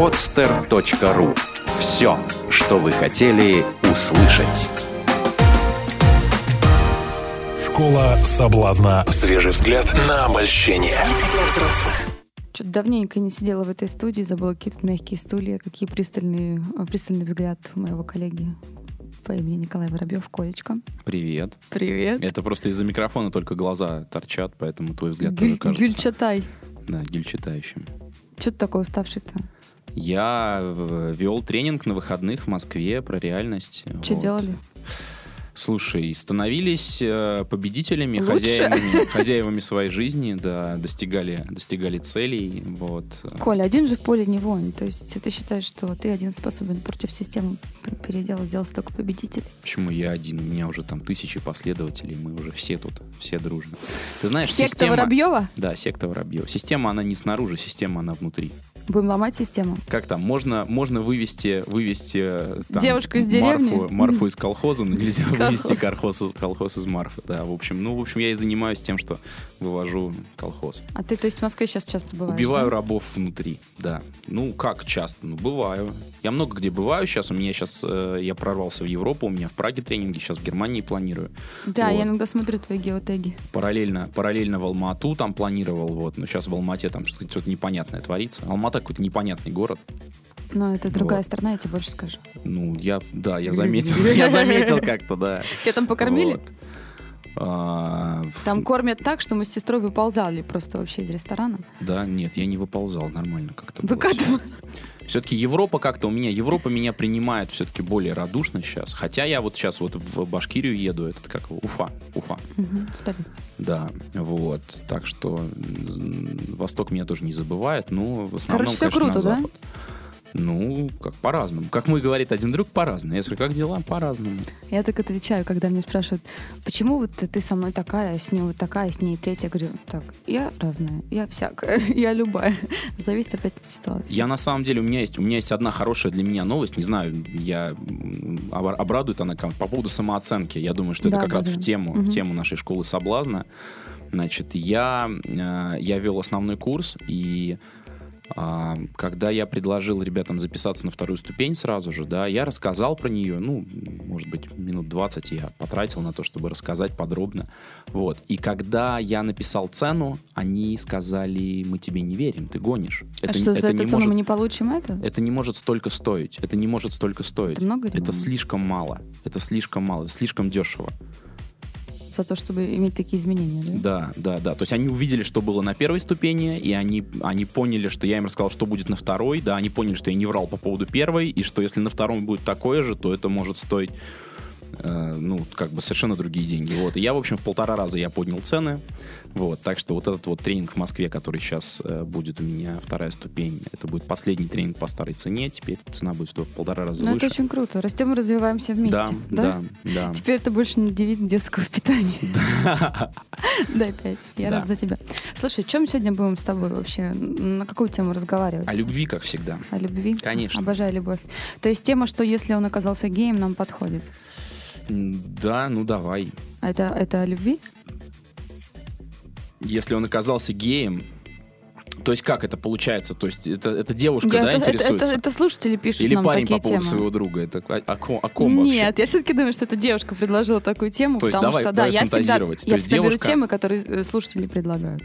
podster.ru. Все, что вы хотели услышать. Школа соблазна. Свежий взгляд на обольщение. Что-то давненько не сидела в этой студии, забыла какие тут мягкие стулья, какие пристальные, а, пристальный взгляд моего коллеги по имени Николай Воробьев, Колечко. Привет. Привет. Это просто из-за микрофона только глаза торчат, поэтому твой взгляд тоже Гюль, кажется. Гюльчатай. Да, гюльчатающим. Что ты такой уставший-то? Я э, вел тренинг на выходных в Москве про реальность. Что Вот. делали? Слушай, становились э, победителями, Лучше? хозяевами, хозяевами своей жизни, да, достигали, достигали целей, вот. Коля, один же в поле не воин. То есть ты считаешь, что ты один способен против системы передела сделать столько победителей? Почему я один? У меня уже там тысячи последователей, мы уже все тут, все дружно. Ты знаешь, Секта система... Воробьева? Да, секта Воробьев. Система, она не снаружи, система, она внутри. Будем ломать систему? Как там, можно, можно вывести, вывести э, там, Девушку из деревни? Марфу, Марфу из колхоза, но нельзя Колхоз. вывести колхоз, колхоз из Марфы. Да, в общем, ну, в общем, я и занимаюсь тем, что вывожу колхоз. А ты, то есть, в Москве сейчас часто бываешь? Убиваю да? рабов внутри, да. Ну, как часто? Ну, бываю. Я много где бываю сейчас. У меня сейчас, э, я прорвался в Европу, у меня в Праге тренинги, сейчас в Германии планирую. Да, Вот. я иногда смотрю твои геотеги. Параллельно, параллельно в Алмату там планировал, вот. Но сейчас в Алмате там что-то, что-то непонятное творится. Алмата какой-то непонятный город. Но это другая Вот. страна, я тебе больше скажу. Ну, я, да, я заметил, я заметил как-то, да. Тебя там покормили? А, Там кормят так, что мы с сестрой выползали просто вообще из ресторана. Да, нет, я не выползал, нормально как-то. было Выкатывали. Все-таки Европа как-то у меня, Европа меня принимает все-таки более радушно сейчас. Хотя я вот сейчас вот в Башкирию еду, это как Уфа, Уфа, Мгм, в столице. да, вот. Так что Восток меня тоже не забывает, но в основном, Короче, всё конечно, на круто, да? Ну, как по-разному. Как мой говорит один друг, по-разному. Я говорю, как дела? По-разному. Я так отвечаю, когда меня спрашивают, почему вот ты со мной такая, с ней вот такая, с ней третья. Я говорю, так, я разная, я всякая, я любая. Зависит опять от ситуации. Я на самом деле, у меня есть, у меня есть одна хорошая для меня новость. Не знаю, я обрадует она по поводу самооценки. Я думаю, что это Да, как да, раз да. в тему, Мгм. в тему нашей школы соблазна. Значит, я, э, я вел основной курс, и когда я предложил ребятам записаться на вторую ступень сразу же, да, я рассказал про нее, ну, может быть, минут 20 я потратил на то, чтобы рассказать подробно. Вот. И когда я написал цену, они сказали, мы тебе не верим, ты гонишь. а что, за эту цену может- мы не получим это? это не может столько стоить. Это не может столько стоить. Это много или Это слишком мало. Это слишком мало. Это слишком дешево. За то, чтобы иметь такие изменения, да? Да, да, да. То есть они увидели, что было на первой ступени, и они, они поняли, что я им рассказал, что будет на второй. Да, они поняли, что я не врал по поводу первой, и что если на втором будет такое же, то это может стоить э, ну, как бы совершенно другие деньги. Вот. И я, в общем, в полтора раза я поднял цены. Вот. Так что вот этот вот тренинг в Москве, который сейчас э, будет у меня, вторая ступень, это будет последний тренинг по старой цене. Теперь цена будет в полтора раза Ну, выше. это очень круто. Растем и развиваемся вместе. Да, да, да. Теперь это больше не девиз детского питания. Дай пять. Я Да. рад за тебя. Слушай, чем сегодня будем с тобой вообще? На какую тему разговаривать? О любви, как всегда. О любви? Конечно. Обожаю любовь. То есть тема, что если он оказался геем, нам подходит. Да, ну давай. А это, это о любви? Если он оказался геем, то есть как это получается? То есть это, это девушка, Я- да, это, это- интересуется? это- это слушатели пишут Или нам парень такие по поводу темы. своего друга? Это о, о ком, о ком вообще? Нет, я все-таки думаю, что эта девушка предложила такую тему, То есть потому давай- что да, давай я всегда. То я есть всегда беру девушка- темы, которые э, слушатели предлагают.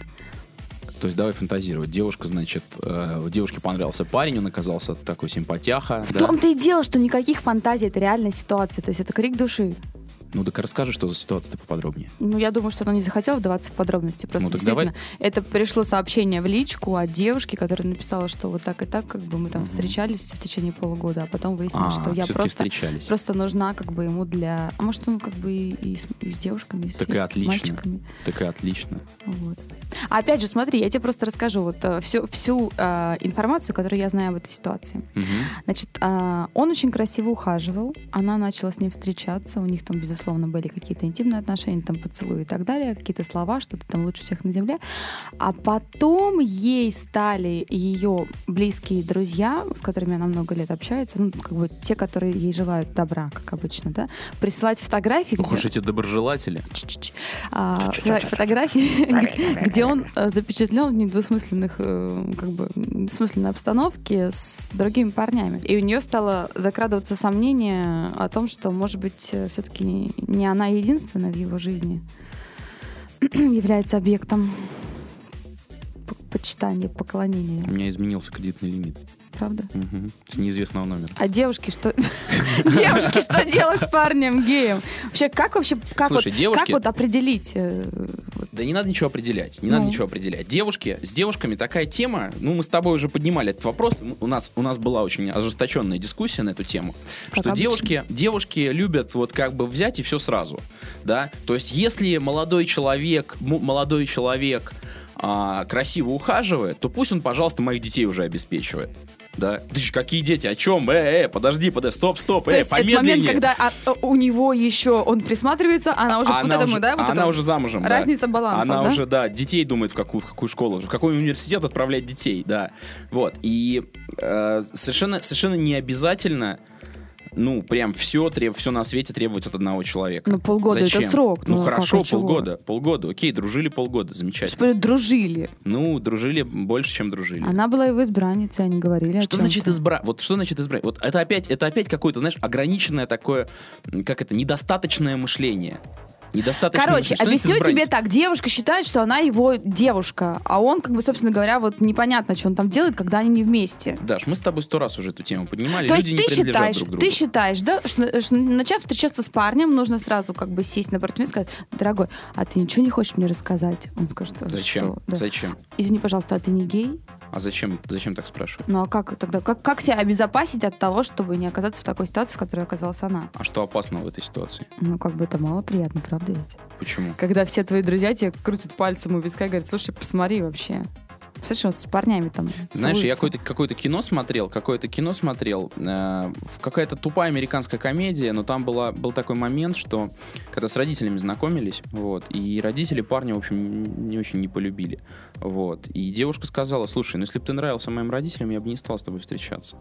То есть давай фантазировать. Девушка, значит, э, девушке понравился парень, он оказался такой симпатяха. В да? том-то и дело, что никаких фантазий, это реальная ситуация, то есть это крик души. Ну так расскажи, что за ситуация-то поподробнее. Ну, я думаю, что она не захотела вдаваться в подробности. Просто Ну, так действительно, это пришло сообщение в личку от девушки, которая написала, что вот так и так, как бы мы там Мгм. встречались в течение полугода, а потом выяснилось, А, что я просто, встречались. просто нужна как бы ему для... А может, он как бы и, и с, и с девушками, и с, Так и и с отлично. мальчиками. Так и отлично. Вот. А опять же, смотри, я тебе просто расскажу вот э, всю, всю э, информацию, которую я знаю об этой ситуации. Мгм. Значит, а, он очень красиво ухаживал, она начала с ним встречаться, у них там, безусловно, были какие-то интимные отношения, там поцелуи и так далее, какие-то слова, что ты там лучше всех на земле. А потом ей стали ее близкие друзья, с которыми она много лет общается, ну, как бы те, которые ей желают добра, как обычно, да, присылать фотографии, Ох уж эти Недоброжелатели. Ч-ч-ч. А, фото- фотографии, где он э, запечатлен в недвусмысленных, э, как бы, бессмысленной обстановке с другими парнями. И у нее стало закрадываться сомнение о том, что, может быть, все-таки не она единственная в его жизни является объектом почитания, У поклонения. меня изменился кредитный лимит. Правда? Мгм. С неизвестного номера. А девушки что? Девушки что делать с парнем геем? Вообще, как вообще, как вот, девушки- как вот определить? Да не надо ничего определять, не Ну. надо ничего определять. Девушки, с девушками такая тема, ну, мы с тобой уже поднимали этот вопрос, м, у нас, у нас была очень ожесточенная дискуссия на эту тему, Как что обычно. девушки, девушки любят вот как бы взять и все сразу, да, то есть если молодой человек, молодой человек а, красиво ухаживает, то пусть он, пожалуйста, моих детей уже обеспечивает. Да? Ты какие дети? О чем? Э, э, подожди, подожди, стоп, стоп, То э, есть это помедленнее. момент, когда а, а, у него еще он присматривается, а она уже вот она этому, уже- да? Вот она это уже замужем, да. Разница баланса, Она да? уже, да, детей думает, в какую, в какую школу, в какой университет отправлять детей, да. Вот. И э, совершенно, совершенно не обязательно, ну, прям все, треб, все на свете требовать от одного человека. Ну, полгода это Зачем? срок, Ну, ну, хорошо, как, а чего? полгода. Полгода. Окей, дружили полгода, замечательно. Господи, дружили. Ну, дружили больше, чем дружили. Она была его избранницей, они говорили Что значит избрать? Вот что значит избрать? Вот это опять, это опять какое-то, знаешь, ограниченное такое, как это, недостаточное мышление. Недостаточное Короче. Что объясню тебе так. Девушка считает, что она его девушка, а он, как бы, собственно говоря, вот непонятно, что он там делает, когда они не вместе. Даш, мы с тобой сто раз уже эту тему поднимали. То есть Люди ты считаешь, друг другу. ты считаешь, да, что, что начав встречаться с парнем, нужно сразу как бы сесть напротив него и сказать, дорогой, а ты ничего не хочешь мне рассказать? Он скажет, «А Зачем? что? Да. Зачем? Извини, пожалуйста, а ты не гей? А зачем, зачем так спрашивать? Ну а как тогда, как, как себя обезопасить от того, чтобы не оказаться в такой ситуации, в которой оказалась она? А что опасного в этой ситуации? Ну, как бы это мало приятно, правда ведь? Почему? Когда все твои друзья тебе крутят пальцем у виска и говорят, слушай, посмотри вообще. Слышишь, вот с парнями там Знаешь, я какое-то какое кино смотрел, какое-то кино смотрел, э, какая-то тупая американская комедия, но там была, был такой момент, что когда с родителями знакомились, вот, и родители парня, в общем, не очень не полюбили, вот, и девушка сказала, слушай, ну если бы ты нравился моим родителям, я бы не стал с тобой встречаться.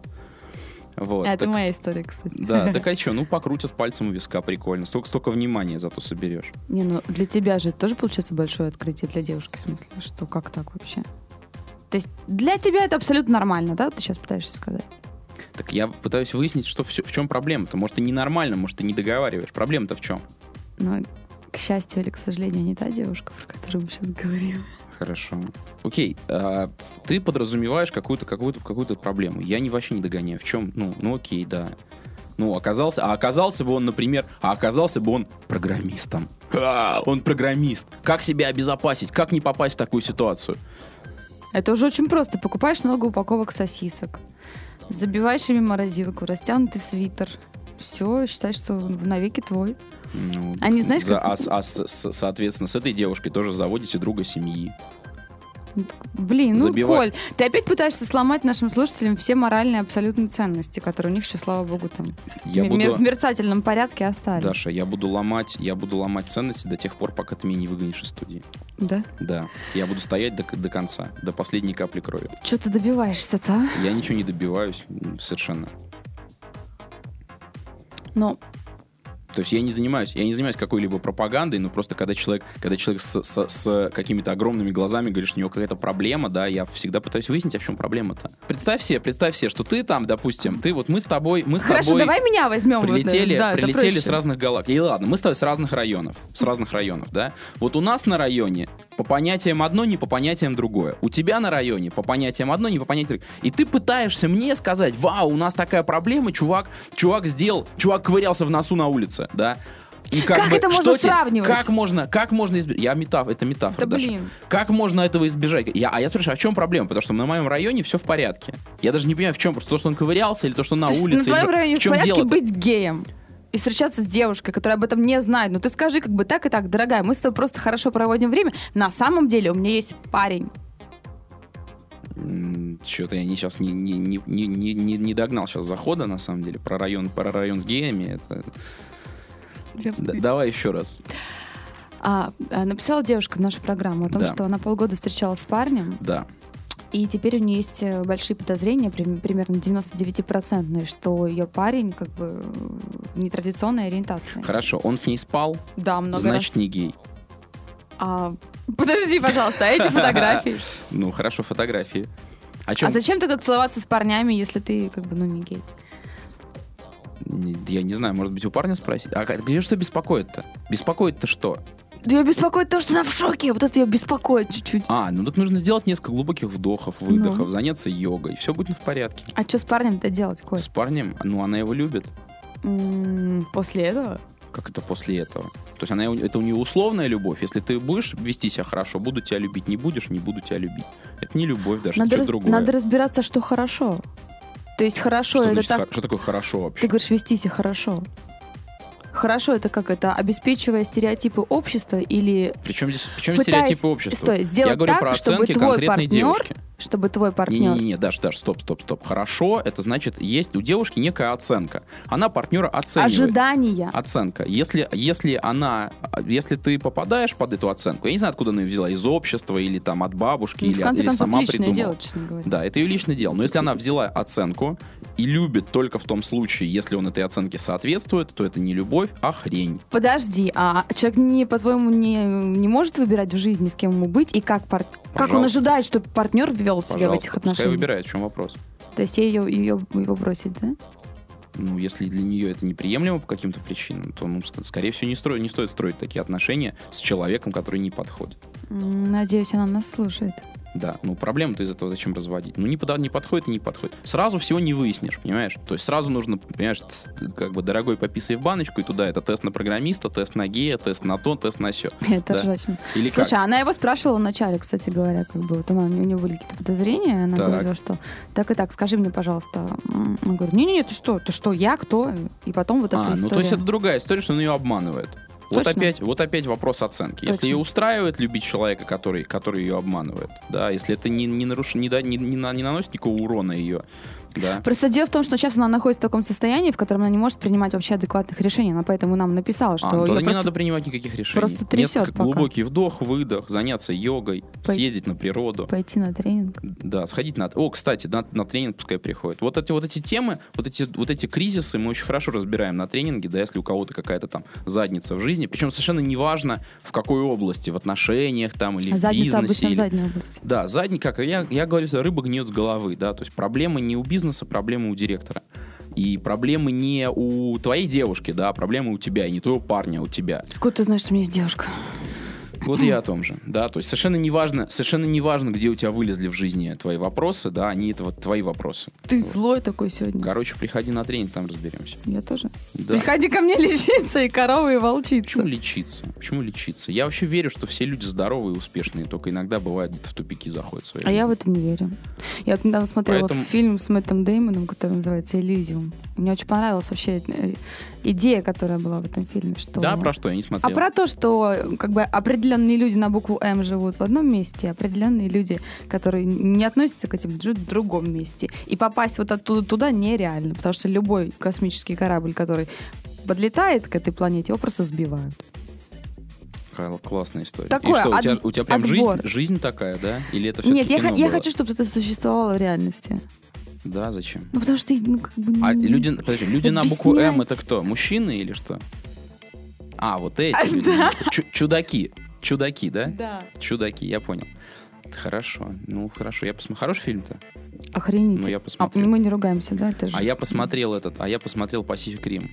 Вот, Это так- моя история, кстати. Да, так а что, ну покрутят пальцем у виска, прикольно. Столько, столько внимания зато соберешь. Не, ну для тебя же это тоже получается большое открытие для девушки, в смысле, что как так вообще? То есть для тебя это абсолютно нормально, да? Ты сейчас пытаешься сказать. Так я пытаюсь выяснить, что все, в чем проблема-то. Может, и ненормально, может, ты не договариваешь. Проблема-то в чем? Но, к счастью или к сожалению, не та девушка, про которую мы сейчас говорим. Хорошо. Окей, а, ты подразумеваешь какую-то какую-то какую-то проблему. Я не вообще не догоняю. В чем? Ну, ну окей, да. Ну, оказался, а оказался бы он, например, а оказался бы он программистом. А, он программист. Как себя обезопасить? Как не попасть в такую ситуацию? Это уже очень просто. Покупаешь много упаковок сосисок, забиваешь ими морозилку, растянутый свитер. Все, считай, что навеки твой. Ну, А не знаешь, за- как- а а соответственно, с этой девушкой тоже заводите друга семьи. Блин, ну, Забивай. Коль, ты опять пытаешься сломать нашим слушателям все моральные абсолютные ценности, которые у них еще, слава богу, там Я м- буду- в мерцательном порядке остались. Даша, я буду ломать, я буду ломать ценности до тех пор, пока ты меня не выгонишь из студии. Да? Да. Я буду стоять до, до конца, до последней капли крови. Что ты добиваешься-то, а? Я ничего не добиваюсь совершенно. Ну, То есть я не занимаюсь, я не занимаюсь какой-либо пропагандой, но просто когда человек, когда человек с, с- с какими-то огромными глазами говорит, что у него какая-то проблема, да, я всегда пытаюсь выяснить, а в чем проблема-то. Представь себе, представь себе, что ты там, допустим, ты вот мы с тобой, мы с хорошо, тобой давай меня возьмем. вот, прилетели, да, это прилетели с разных галактик. И ладно, мы с тобой с разных районов, с разных районов, да. Вот у нас на районе по понятиям одно, не по понятиям другое. У тебя на районе по понятиям одно, не по понятиям другое. И ты пытаешься мне сказать, вау, у нас такая проблема, чувак, чувак сделал, чувак ковырялся в носу на улице, да. И Как это можно что те- сравнивать? Как можно, как можно избежать? Я метаф, это метафора, Да блин. Как можно этого избежать? Я, а я спрашиваю, а в чем проблема? Потому что на моем районе все в порядке. Я даже не понимаю, в чем, просто то, что он ковырялся, или то, что на То улице. на твоем районе в в порядке дело? быть геем и встречаться с девушкой, которая об этом не знает. Ну ты скажи как бы так и так, дорогая, мы с тобой просто хорошо проводим время. На самом деле у меня есть парень. Что-то я не, сейчас не, не, не, не, не- не догнал сейчас захода, на самом деле, про район, про район с геями. Это... Давай еще раз. А, а, написала девушка в нашу программу о том, Да. что она полгода встречалась с парнем, Да. И теперь у нее есть э, большие подозрения, прим- примерно 99%, что ее парень как бы э, нетрадиционной ориентации. Хорошо, он с ней спал, Да, много значит, не гей. раз. А, подожди, пожалуйста, а эти фотографии? Ну, хорошо, фотографии. Чем? А зачем тогда целоваться с парнями, если ты как бы, ну, не гей? Я не знаю, может быть, у парня спросить. А где что беспокоит-то? Беспокоит-то что? Да ее беспокоит то, что она в шоке, вот это ее беспокоит чуть-чуть. А, ну тут нужно сделать несколько глубоких вдохов, выдохов, Ну. заняться йогой. Все будет в порядке. А что с парнем-то делать, Коль? С парнем, ну, она его любит. М, После этого? Как это после этого? То есть она, это у нее условная любовь. Если ты будешь вести себя хорошо, буду тебя любить. Не будешь, не буду тебя любить. Это не любовь даже, Надо, это раз- другое. надо разбираться, что хорошо. То есть хорошо, что, это значит так... что такое хорошо вообще? Ты говоришь, вести себя хорошо. Хорошо, это как это, обеспечивая стереотипы общества или Причем здесь, причем стереотипы общества? стой, сделать Я говорю так, про чтобы оценки твой конкретной партнер, девушки. Чтобы твой партнер... Не-не-не, Даш, Даш, стоп, стоп, стоп. Хорошо, это значит, есть у девушки некая оценка. Она партнера оценивает. Ожидания. Оценка. Если, если она, если ты попадаешь под эту оценку, я не знаю, откуда она ее взяла, из общества или там от бабушки, Ну, или, конце или концов, сама личное придумала. дело, честно говоря. Да, это ее личное дело. Но если она взяла оценку и любит только в том случае, если он этой оценке соответствует, то это не любовь, а хрень. Подожди, а человек, не, по-твоему, не, не может выбирать в жизни, с кем ему быть, и как, пар- как он ожидает, чтобы партнер ввел себя в Пожалуйста, этих пускай отношениях? выбирает, в чем вопрос. То есть ей ее, ее, его бросить, да? ну, если для нее это неприемлемо по каким-то причинам, то, ну, ск- скорее всего, не, строй, не стоит строить такие отношения с человеком, который не подходит. Надеюсь, она нас слушает. Да, ну проблему-то из этого зачем разводить? Ну не, пода- не подходит и не подходит. Сразу всего не выяснишь, понимаешь? То есть сразу нужно, понимаешь, как бы дорогой пописай в баночку, и туда это тест на программиста, тест на гея, тест на то, тест на все. Это Да. ржачно. Или Слушай, как? она его спрашивала вначале, кстати говоря, как бы вот она, у нее были какие-то подозрения, она Так. говорила, что так и так, скажи мне, пожалуйста. Она говорит, не-не-не, ты что, ты что, я кто? И потом вот эта А, ну история. то есть это другая история, что он ее обманывает. Вот Точно? опять, вот опять вопрос оценки. Если Точно. ее устраивает любить человека, который, который ее обманывает, да, если это не, не, наруш... не, да- не, не не наносит никакого урона ее, да, Просто дело в том, что сейчас она находится в таком состоянии, в котором она не может принимать вообще адекватных решений. Она поэтому нам написала, что А, ну не просто- надо принимать никаких решений. просто трясет Несколько пока. глубокий вдох, выдох, заняться йогой, Пой- съездить на природу. пойти на тренинг. Да, сходить на... О, кстати, на, на тренинг пускай приходит. Вот эти, вот эти темы, вот эти, вот эти кризисы мы очень хорошо разбираем на тренинге, да, если у кого-то какая-то там задница в жизни. Причем совершенно неважно, в какой области, в отношениях там или А в задница бизнесе. обычно в или- задней области. Да, задний, как я, я говорю, рыба гниет с головы, да, то есть проблемы не у бизнеса, проблемы у директора. И проблемы не у твоей девушки, да, а проблемы у тебя, и не твоего парня, а у тебя. Откуда ты знаешь, что у меня есть девушка? Вот я о том же, да, то есть совершенно неважно, совершенно неважно, где у тебя вылезли в жизни твои вопросы, да, они это вот твои вопросы. Ты злой такой сегодня. Короче, приходи на тренинг, там разберемся. Я тоже. Да. Приходи ко мне лечиться, и коровы, и волчица. Почему лечиться? Почему лечиться? Я вообще верю, что все люди здоровые и успешные, только иногда бывает где-то в тупики заходят в своей А я в жизни. это не верю. Я вот недавно смотрела Поэтому- фильм с Мэттом Деймоном, который называется «Элизиум». Мне очень понравилась вообще э, идея, которая была в этом фильме. Что... Да, про что? Я не А смотрел. про то, что как бы определенные люди на букву М живут в одном месте, а определенные люди, которые не относятся к этим, живут в другом месте. И попасть вот оттуда туда нереально, потому что любой космический корабль, который подлетает к этой планете, его просто сбивают. Кла- Классная история. Такое И что, у от- тебя, у тебя прям отбор. жизнь, жизнь такая, да? Или это Нет, все-таки я, кино я было? хочу, чтобы это существовало в реальности. Да, зачем? Ну, потому что, ну, как бы... А люди, подожди, люди на букву М это кто? Мужчины или что? А, вот эти А, люди. да. Чу- Чудаки. Чудаки, да? Да. Чудаки, я понял. Хорошо. Ну, хорошо. Я посмотрел. Хороший фильм-то. Охренеть. Ну, я А, посмотрел. мы не ругаемся, да? Это же А я посмотрел этот, а я посмотрел Pacific Rim.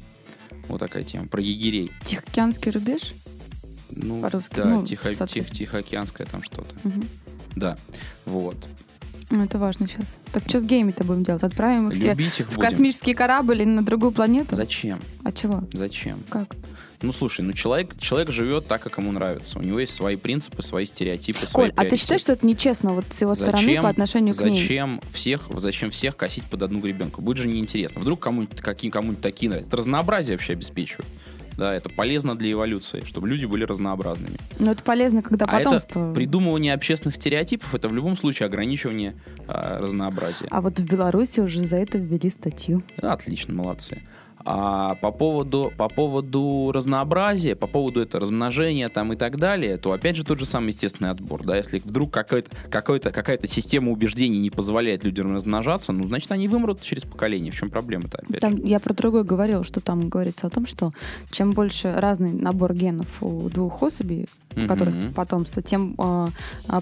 Вот такая тема. Про егерей. Тихоокеанский рубеж? Ну, По-русски, да, ну, тихо, тихо, соответственно. тихоокеанское там что-то. Мгм. Да. Вот. Ну, это важно сейчас. Так что с гейми-то будем делать? Отправим их все Любить их в будем. космический корабль или на другую планету? Зачем? А чего? Зачем? Как? Ну, слушай, ну человек, человек живет так, как ему нравится. У него есть свои принципы, свои стереотипы, свои Коль, а ты считаешь, что это нечестно вот с его стороны Зачем- по отношению к ней? Зачем всех, зачем всех косить под одну гребенку? Будет же неинтересно. Вдруг кому-нибудь, кому-нибудь такие нравятся. Это разнообразие вообще обеспечивает. Да, это полезно для эволюции, чтобы люди были разнообразными. Ну, это полезно, когда а потомство... это придумывание общественных стереотипов, это в любом случае ограничивание а, разнообразия. А вот в Беларуси уже за это ввели статью. Отлично, молодцы. А по поводу, по поводу разнообразия, по поводу это размножения там и так далее, то опять же тот же самый естественный отбор. Да? Если вдруг какой-то, какой-то, какая-то система убеждений не позволяет людям размножаться, ну, значит, они вымрут через поколение. В чем проблема-то опять? Там, же? я про другое говорила, что там говорится о том, что чем больше разный набор генов у двух особей, у которых Мгм. потомство, тем э,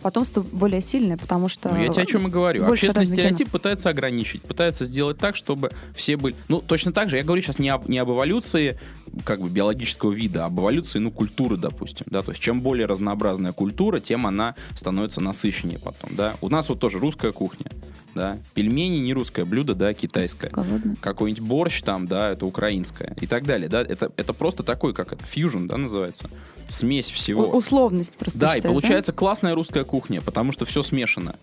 потомство более сильное, потому что... Ну, я тебе о чем и говорю. Общественный стереотип пытается ограничить, пытается сделать так, чтобы все были... Ну, точно так же, я говорю сейчас не об, не об эволюции как бы биологического вида, а об эволюции, ну, культуры, допустим, да, то есть чем более разнообразная культура, тем она становится насыщеннее потом, да. У нас вот тоже русская кухня, да, пельмени не русское блюдо, да, китайское. Какой-нибудь борщ там, да, это украинское и так далее, да, это, это просто такой, как это, фьюжн, да, называется, смесь всего. У- условность просто Да, и считаешь, получается классная русская кухня, потому что все смешано.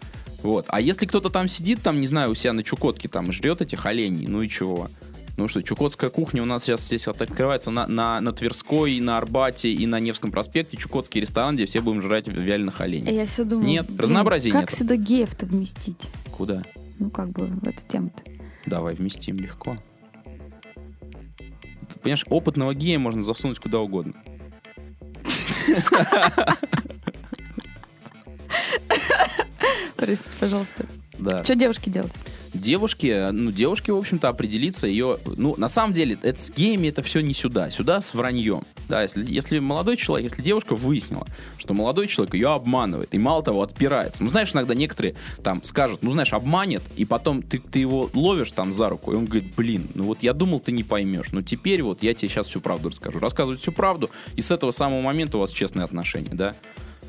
Вот. А если кто-то там сидит, там, не знаю, у себя на Чукотке там и жрет этих оленей, ну и чего? Ну что, чукотская кухня у нас сейчас здесь открывается на, на, на Тверской, и на Арбате, и на Невском проспекте. Чукотский ресторан, где все будем жрать вяленых оленей. Я все думаю... Нет, блин, разнообразия Как нету. сюда геев-то вместить? Куда? Ну, как бы в эту тему-то. Давай вместим легко. Понимаешь, опытного гея можно засунуть куда угодно. Простите, пожалуйста. Да. Что девушки делать? Девушки, ну, девушки, в общем-то, определиться ее... Ну, на самом деле, это с геями это все не сюда. Сюда с враньем. Да, если, если молодой человек, если девушка выяснила, что молодой человек ее обманывает, и мало того, отпирается. Ну, знаешь, иногда некоторые там скажут, ну, знаешь, обманет, и потом ты, ты его ловишь там за руку, и он говорит, блин, ну вот я думал, ты не поймешь. Но теперь вот я тебе сейчас всю правду расскажу. Рассказывать всю правду, и с этого самого момента у вас честные отношения, да?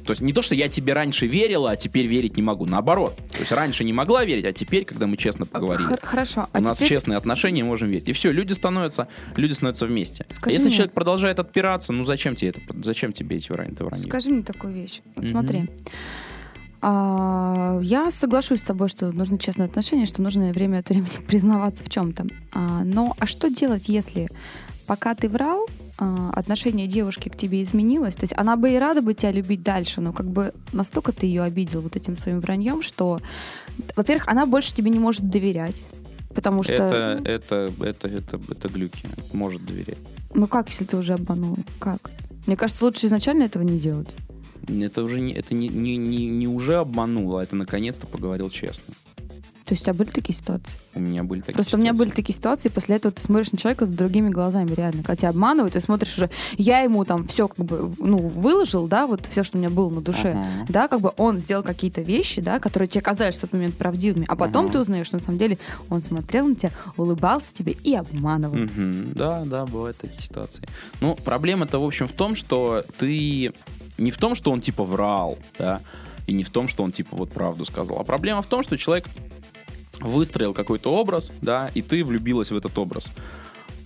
То есть не то, что я тебе раньше верила, а теперь верить не могу. Наоборот. То есть раньше не могла верить, а теперь, когда мы честно поговорили, Хор- Хорошо. у а нас теперь- честные отношения, можем верить. И все, люди становятся, люди становятся вместе. Скажи А если мне- человек продолжает отпираться, ну зачем тебе это? Зачем тебе эти вранья? это вранье? Скажи мне такую вещь. Вот Мгм. смотри. А, я соглашусь с тобой, что нужны честные отношения, что нужно время от времени признаваться в чем-то. А, но а что делать, если пока ты врал, а, отношение девушки к тебе изменилось? То есть она бы и рада бы тебя любить дальше, но как бы настолько ты ее обидел вот этим своим враньем, что, во-первых, она больше тебе не может доверять. Потому что, Это, это, это, это, это глюки. Может доверять. ну как, если ты уже обманул? Как? Мне кажется, лучше изначально этого не делать. Это уже не, это не, не, не, не уже обманул, а это наконец-то поговорил честно. То есть у тебя были такие ситуации? У меня были такие Просто у меня были ситуации. такие ситуации, после этого ты смотришь на человека с другими глазами, реально. Когда тебя обманывают, ты смотришь уже, я ему там все как бы, ну, выложил, да, вот все, что у меня было на душе. Ага. Да, как бы он сделал какие-то вещи, да, которые тебе казались в тот момент правдивыми, а потом Ага. ты узнаешь, что на самом деле он смотрел на тебя, улыбался тебе и обманывал. Мгм. Да, да, бывают такие ситуации. Ну, проблема-то, в общем, в том, что ты... Не в том, что он, типа, врал, да, и не в том, что он, типа, вот правду сказал, а проблема в том, что человек выстроил какой-то образ, да, и ты влюбилась в этот образ.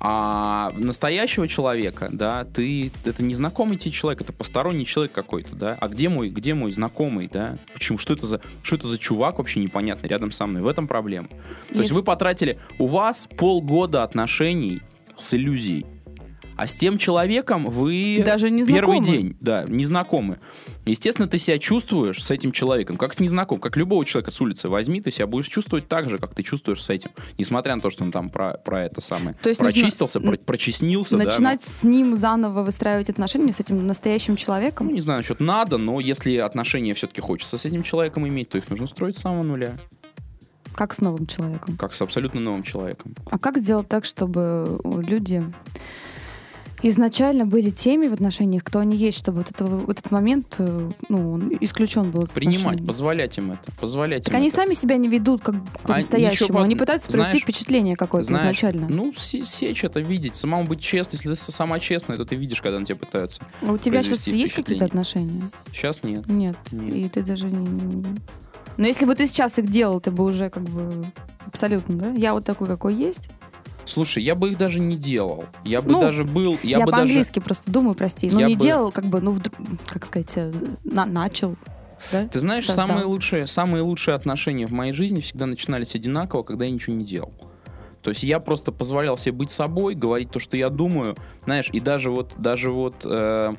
А настоящего человека, да, ты это незнакомый тебе человек, это посторонний человек какой-то, да. А где мой, где мой знакомый, да? Почему? Что это за, что это за чувак вообще непонятный рядом со мной? В этом проблема. То есть Есть- вы потратили, у вас полгода отношений с иллюзией, а с тем человеком вы Даже не первый знакомы. день, да, не знакомы. Естественно, ты себя чувствуешь с этим человеком, как с незнакомым, как любого человека с улицы возьми, ты себя будешь чувствовать так же, как ты чувствуешь с этим, несмотря на то, что он там про, про это самое То есть нужно прочистился, про- прочестнился, да, но- Начинать с ним заново выстраивать отношения, с этим настоящим человеком. ну, не знаю, насчет надо, но если отношения все-таки хочется с этим человеком иметь, то их нужно строить с самого нуля, Как с новым человеком. как с абсолютно новым человеком. А как сделать так, чтобы люди изначально были теми в отношениях, кто они есть, чтобы вот, этого, вот этот момент э, ну, он исключен был Принимать, позволять им это, позволять Так им они это. сами себя не ведут как А по-настоящему. по- Они пытаются провести знаешь- впечатление какое-то Знаешь, изначально. Ну, се- сечь это видеть, самому быть честным. Если ты сама честная, то ты видишь, когда на тебя пытаются. А у тебя сейчас есть какие-то отношения? Сейчас нет. Нет. Нет. И ты даже не... Но если бы ты сейчас их делал, ты бы уже как бы абсолютно, да? Я вот такой, какой есть. Слушай, я бы их даже не делал. Я бы Ну, даже был... Я, Я, бы даже... по-английски просто думаю, прости. Я не бы- делал, как бы, ну, вдруг, как сказать, э, на- начал. да, Ты знаешь, создал. самые лучшие, самые лучшие отношения в моей жизни всегда начинались одинаково, когда я ничего не делал. То есть я просто позволял себе быть собой, говорить то, что я думаю, знаешь, и даже вот, даже вот, э,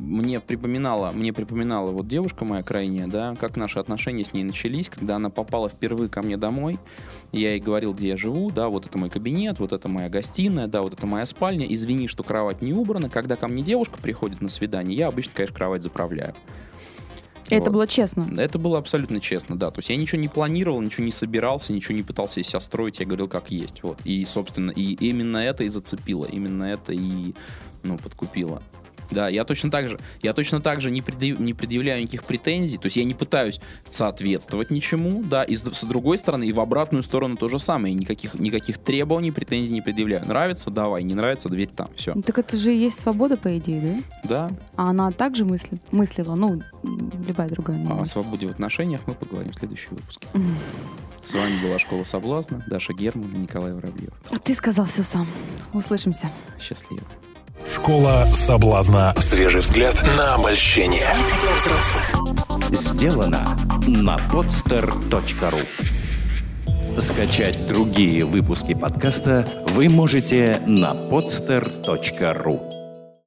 мне припоминала, мне припоминала вот девушка моя крайняя, да, как наши отношения с ней начались, когда она попала впервые ко мне домой. Я ей говорил, где я живу, да, вот это мой кабинет, вот это моя гостиная, да, вот это моя спальня. Извини, что кровать не убрана. Когда ко мне девушка приходит на свидание, я обычно, конечно, кровать заправляю. Это Вот. было честно. Это было абсолютно честно, да. То есть я ничего не планировал, ничего не собирался, ничего не пытался из себя строить, я говорил, как есть. Вот. И, собственно, и именно это и зацепило, именно это и, ну, подкупило. Да, я точно так же, я точно так же не, предъяв- не предъявляю никаких претензий, то есть я не пытаюсь соответствовать ничему, да, и с, с другой стороны, и в обратную сторону то же самое, никаких, никаких требований, претензий не предъявляю. Нравится, давай, не нравится, дверь там, все. Ну, Так это же и есть свобода, по идее, да? Да, А она также мыслит, мыслила, ну, любая другая. А о наверное. свободе в отношениях мы поговорим в следующем выпуске. С вами была «Школа соблазна», Даша Герман и Николай Воробьев. А ты сказал все сам. Услышимся. Счастливо. Школа соблазна. Свежий взгляд на обольщение. Сделано на podster.ru Скачать другие выпуски подкаста вы можете на podster.ru